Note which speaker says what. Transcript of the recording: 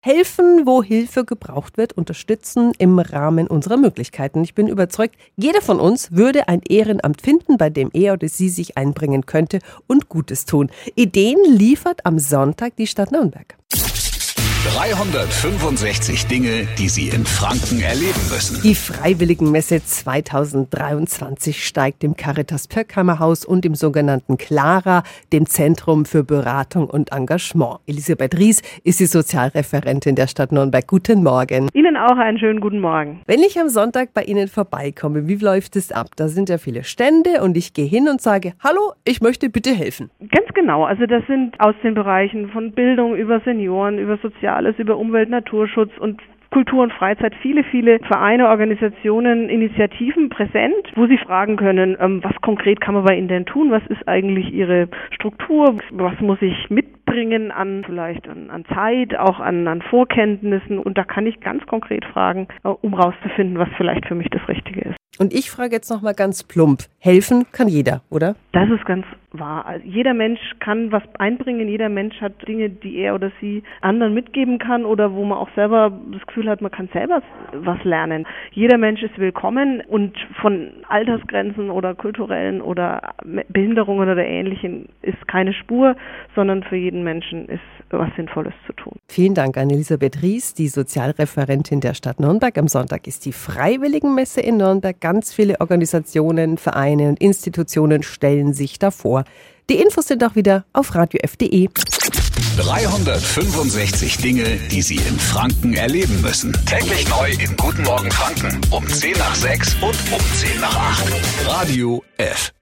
Speaker 1: Helfen, wo Hilfe gebraucht wird, unterstützen im Rahmen unserer Möglichkeiten. Ich bin überzeugt, jeder von uns würde ein Ehrenamt finden, bei dem er oder sie sich einbringen könnte und Gutes tun. Ideen liefert am Sonntag die Stadt Nürnberg.
Speaker 2: 365 Dinge, die Sie in Franken erleben müssen.
Speaker 1: Die Freiwilligenmesse 2023 steigt im Caritas Pöckheimer Haus und im sogenannten Clara, dem Zentrum für Beratung und Engagement. Elisabeth Ries ist die Sozialreferentin der Stadt Nürnberg. Guten Morgen.
Speaker 3: Ihnen auch einen schönen guten Morgen.
Speaker 1: Wenn ich am Sonntag bei Ihnen vorbeikomme, wie läuft es ab? Da sind ja viele Stände und ich gehe hin und sage, hallo, ich möchte bitte helfen.
Speaker 3: Ganz genau. Also das sind aus den Bereichen von Bildung über Senioren, über Sozial alles über Umwelt, Naturschutz und Kultur und Freizeit viele, viele Vereine, Organisationen, Initiativen präsent, wo Sie fragen können, ähm, was konkret kann man bei Ihnen denn tun? Was ist eigentlich Ihre Struktur? Was muss ich mitbringen an vielleicht an, an Zeit, auch an, an Vorkenntnissen? Und da kann ich ganz konkret fragen, äh, um rauszufinden, was vielleicht für mich das Richtige ist.
Speaker 1: Und ich frage jetzt nochmal ganz plump. Helfen kann jeder, oder?
Speaker 3: Das ist ganz wahr. Also jeder Mensch kann was einbringen, jeder Mensch hat Dinge, die er oder sie anderen mitgeben kann oder wo man auch selber das Gefühl hat, man kann selber was lernen. Jeder Mensch ist willkommen und von Altersgrenzen oder kulturellen oder Behinderungen oder ähnlichem ist keine Spur, sondern für jeden Menschen ist was Sinnvolles zu tun.
Speaker 1: Vielen Dank an Elisabeth Ries, die Sozialreferentin der Stadt Nürnberg. Am Sonntag ist die Freiwilligenmesse in Nürnberg. Ganz viele Organisationen, Vereine und Institutionen stellen sich davor. Die Infos sind auch wieder auf radiof.de.
Speaker 2: 365 Dinge, die Sie in Franken erleben müssen. Täglich neu in Guten Morgen Franken um 10 nach 6 und um 10 nach 8. Radio F.